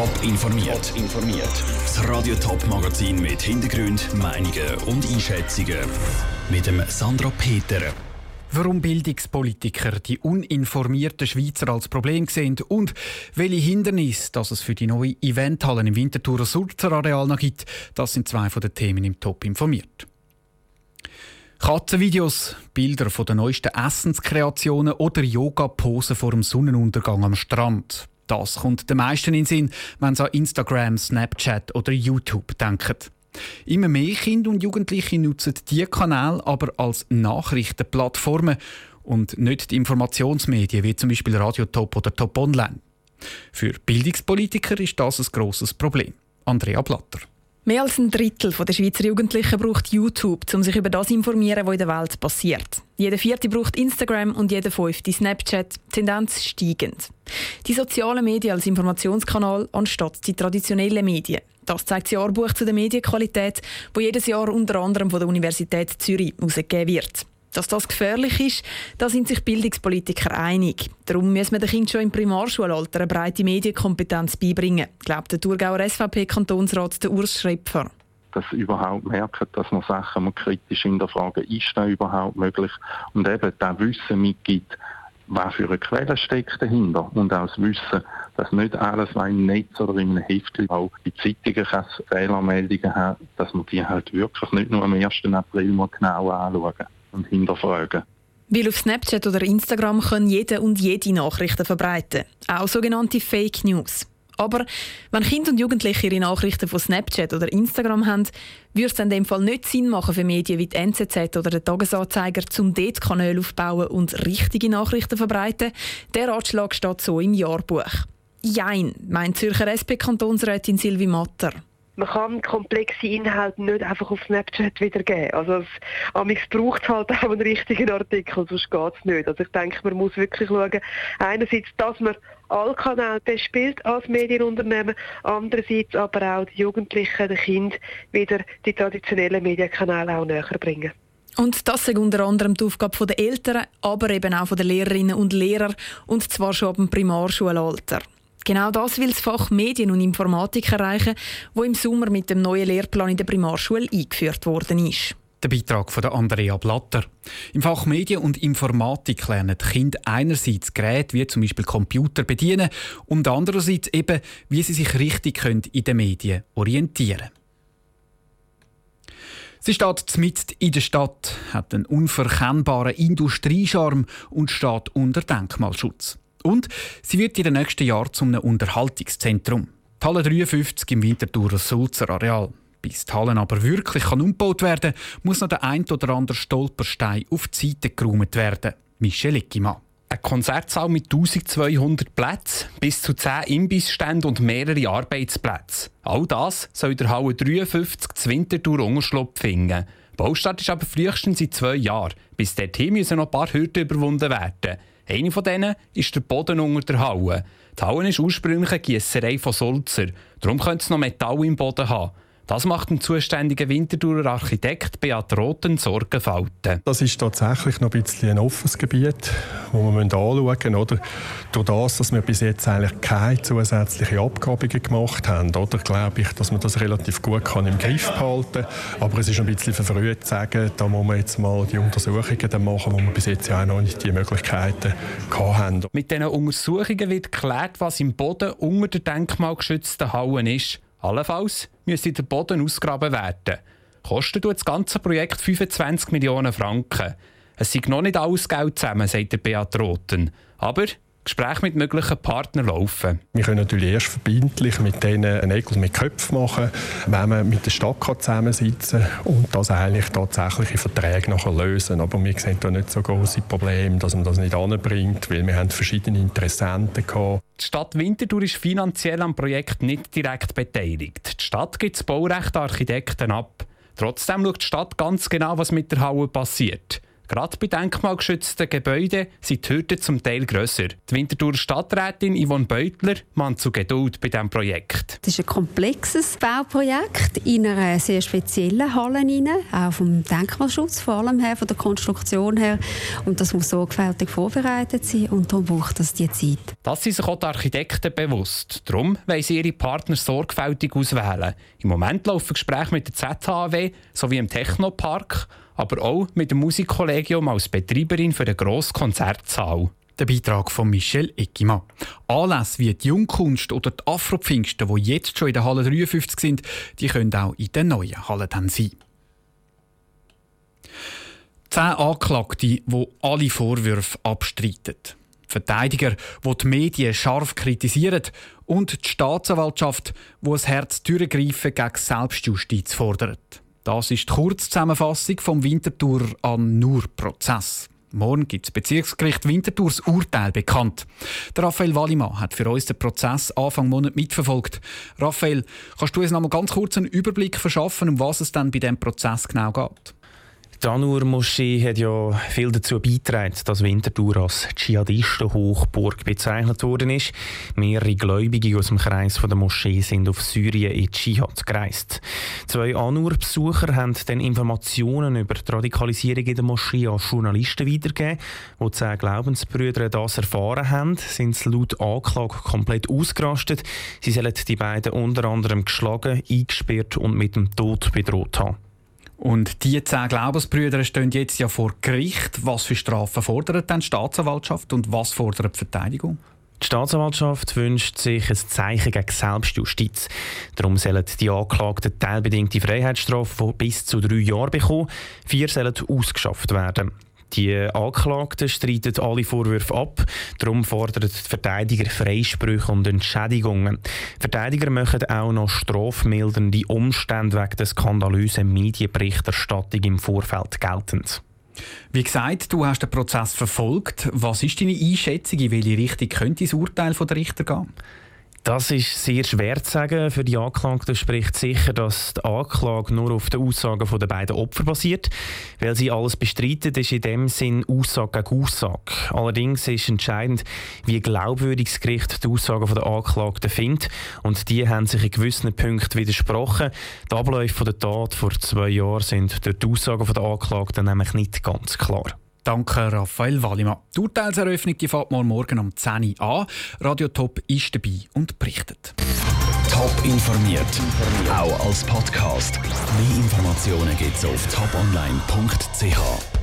Top informiert. informiert. Das Radio Top Magazin mit Hintergrund, Meinungen und Einschätzungen mit dem Sandra Peter. Warum Bildungspolitiker die uninformierten Schweizer als Problem sehen und welche Hindernisse dass es für die neue Eventhallen im Winterthur Sulzer Areal noch gibt, das sind zwei von den Themen im Top informiert. Katzenvideos, Bilder von den neuesten Essenskreationen oder Yoga-Posen vor dem Sonnenuntergang am Strand. Das kommt den meisten in Sinn, wenn sie an Instagram, Snapchat oder YouTube denken. Immer mehr Kinder und Jugendliche nutzen diese Kanäle aber als Nachrichtenplattformen und nicht die Informationsmedien wie zum Beispiel Radio Top oder Top Online. Für Bildungspolitiker ist das ein grosses Problem. Andrea Blatter. Mehr als ein Drittel der Schweizer Jugendlichen braucht YouTube, um sich über das zu informieren, was in der Welt passiert. Jeder vierte braucht Instagram und jeder fünfte Snapchat. Tendenz steigend. Die sozialen Medien als Informationskanal anstatt die traditionellen Medien. Das zeigt das Jahrbuch zu der Medienqualität, wo jedes Jahr unter anderem von der Universität Zürich herausgegeben wird. Dass das gefährlich ist, da sind sich Bildungspolitiker einig. Darum müssen wir den Kindern schon im Primarschulalter eine breite Medienkompetenz beibringen, glaubt der Thurgauer SVP-Kantonsrat Urs Schrepfer. Dass sie überhaupt merken, dass man Sachen mal kritisch hinterfragen, ist das überhaupt möglich? Und eben das Wissen mitgibt, was für eine Quelle steckt dahinter. Und auch das Wissen, dass nicht alles, was im Netz oder in einem Heft auch in Zeitungen Fehlermeldungen hat, dass man die halt wirklich nicht nur am 1. April mal genau anschauen und hinterfragen. Weil auf Snapchat oder Instagram können jede und jede Nachrichten verbreiten, auch sogenannte Fake News. Aber wenn Kinder und Jugendliche ihre Nachrichten von Snapchat oder Instagram haben, würde es in dem Fall nicht Sinn machen für Medien wie die NZZ oder der Tagesanzeiger, zum dort Kanäle aufbauen und richtige Nachrichten verbreiten. Der Ratschlag steht so im Jahrbuch. Jein, meint Zürcher SP-Kantonsrätin Silvi Matter man kann komplexe Inhalte nicht einfach auf Snapchat wiedergeben. Also es, es braucht halt auch einen richtigen Artikel, sonst geht es nicht. Also ich denke, man muss wirklich schauen, einerseits, dass man alle Kanäle bespielt als Medienunternehmen, andererseits aber auch die Jugendlichen, die Kinder wieder die traditionellen Medienkanäle auch näher bringen. Und das ist unter anderem die Aufgabe der Eltern, aber eben auch der Lehrerinnen und Lehrer, und zwar schon ab dem Primarschulalter. Genau das will das Fach Medien und Informatik erreichen, wo im Sommer mit dem neuen Lehrplan in der Primarschule eingeführt worden ist. Der Beitrag von Andrea Blatter. Im Fach Medien und Informatik lernen die Kinder einerseits Geräte wie zum Beispiel Computer bedienen und andererseits eben, wie sie sich richtig in den Medien orientieren können. Sie steht mitten in der Stadt, hat einen unverkennbaren Industriescharm und steht unter Denkmalschutz. Und sie wird in den nächsten Jahren zum Unterhaltungszentrum. Die Halle 53 im Winterthur Sulzer Areal. Bis die Halle aber wirklich kann umgebaut werden muss noch der ein oder andere Stolperstein auf die Seite geräumt werden. Michel Eckimann. Ein Konzertsaal mit 1200 Plätzen, bis zu 10 Imbissständen und mehrere Arbeitsplätze. All das soll der Halle 53 zu Winterthur Unterschlupf finden. Baustart ist aber frühestens in zwei Jahren. Bis dorthin müssen noch ein paar Hürden überwunden werden. Eine von denen ist der Boden unter der Halle. Die Halle ist ursprünglich eine Giesserei von Sulzer. Darum könnte es noch Metall im Boden haben. Das macht dem zuständigen Winterthurer Architekt Beat Roten Sorgenfalten. Das ist tatsächlich noch ein bisschen ein offenes Gebiet, das wir anschauen müssen. Oder? Durch das, dass wir bis jetzt eigentlich keine zusätzlichen Abgrabungen gemacht haben, oder? glaube ich, dass man das relativ gut kann im Griff behalten kann. Aber es ist ein bisschen verfrüht zu sagen, da muss man jetzt mal die Untersuchungen machen, wo wir bis jetzt ja auch noch nicht die Möglichkeiten haben. Mit diesen Untersuchungen wird geklärt, was im Boden unter der denkmalgeschützten Halle ist. Allenfalls müsste der Boden ausgraben werden. Kostet das ganze Projekt 25 Millionen Franken. Es sind noch nicht alles Geld zusammen, sagt der Beat Roten. Aber Gespräche mit möglichen Partnern laufen. Wir können natürlich erst verbindlich mit denen einen Nägel mit Köpfen machen, wenn man mit der Stadt zusammensitzen kann und das eigentlich tatsächliche Verträge nachher lösen. Aber wir sehen da nicht so große Probleme, dass man das nicht anbringt, weil wir haben verschiedene Interessenten gehabt. Die Stadt Winterthur ist finanziell am Projekt nicht direkt beteiligt. Die Stadt gibt das Baurecht Architekten ab. Trotzdem schaut die Stadt ganz genau, was mit der Halle passiert. Gerade bei denkmalgeschützten Gebäuden sind die Hürden zum Teil grösser. Die Winterthur Stadträtin Yvonne Beutler mahnt zu Geduld bei diesem Projekt. Das ist ein komplexes Bauprojekt in einer sehr speziellen Halle, auch vom Denkmalschutz, vor allem her, von der Konstruktion her. Und das muss sorgfältig vorbereitet sein und darum braucht das die Zeit. Das sind sich auch die Architekten bewusst. Darum wollen sie ihre Partner sorgfältig auswählen. Im Moment laufen Gespräche mit der ZHW sowie im Technopark aber auch mit dem Musikkollegium als Betreiberin für eine grosse Konzertsaal. Der Beitrag von Michel Eckimann. Anlässe wie die Jungkunst oder die Afropfingsten, die jetzt schon in der Halle 53 sind, die können auch in der neuen Halle dann sein. Zehn Anklagte, die alle Vorwürfe abstreiten. Verteidiger, die die Medien scharf kritisieren und die Staatsanwaltschaft, die ein Herz-Türengreifen gegen Selbstjustiz fordert. Das ist die Kurzzusammenfassung vom Winterthur an nur Prozess. Morgen gibt das Bezirksgericht Winterthurs Urteil bekannt. Der Raphael Wallimann hat für uns den Prozess Anfang Monat mitverfolgt. Raphael, kannst du uns noch mal ganz kurz einen Überblick verschaffen, um was es dann bei dem Prozess genau geht? Die Anur-Moschee hat ja viel dazu beigetragen, dass Winterthur als Dschihadistenhochburg bezeichnet worden ist. Mehrere Gläubige aus dem Kreis der Moschee sind auf Syrien in Dschihad gereist. Zwei Anur-Besucher haben dann Informationen über die Radikalisierung in der Moschee an Journalisten weitergegeben. Wo zehn Glaubensbrüder das erfahren haben, sind sie laut Anklage komplett ausgerastet. Sie sollen die beiden unter anderem geschlagen, eingesperrt und mit dem Tod bedroht haben. Und die zehn Glaubensbrüder stehen jetzt ja vor Gericht. Was für Strafen fordert dann die Staatsanwaltschaft und was fordert die Verteidigung? Die Staatsanwaltschaft wünscht sich ein Zeichen gegen Selbstjustiz. Darum sollen die Anklagten teilbedingte Freiheitsstrafe von bis zu drei Jahren bekommen. Vier sollen ausgeschafft werden. Die Anklagten streiten alle Vorwürfe ab. Darum fordern die Verteidiger Freisprüche und Entschädigungen. Die Verteidiger machen auch noch strafmildernde Umstände wegen der skandalösen Medienberichterstattung im Vorfeld geltend. Wie gesagt, du hast den Prozess verfolgt. Was ist deine Einschätzung, in welche Richtung könnte das Urteil der Richter gehen? Das ist sehr schwer zu sagen. Für die Anklagten spricht sicher, dass die Anklage nur auf den Aussagen der beiden Opfer basiert. Weil sie alles bestreiten, ist in dem Sinn Aussage gegen Aussage. Allerdings ist entscheidend, wie glaubwürdig das Gericht die Aussagen der Anklagten findet. Und die haben sich in gewissen Punkten widersprochen. Die Abläufe der Tat vor zwei Jahren sind durch die Aussagen der Anklagten nämlich nicht ganz klar. Danke, Raphael Wallimann. Die Urteilseröffnung die fängt morgen um 10 Uhr an. Radio Top ist dabei und berichtet. Top informiert, auch als Podcast. Mehr Informationen gibt es auf toponline.ch.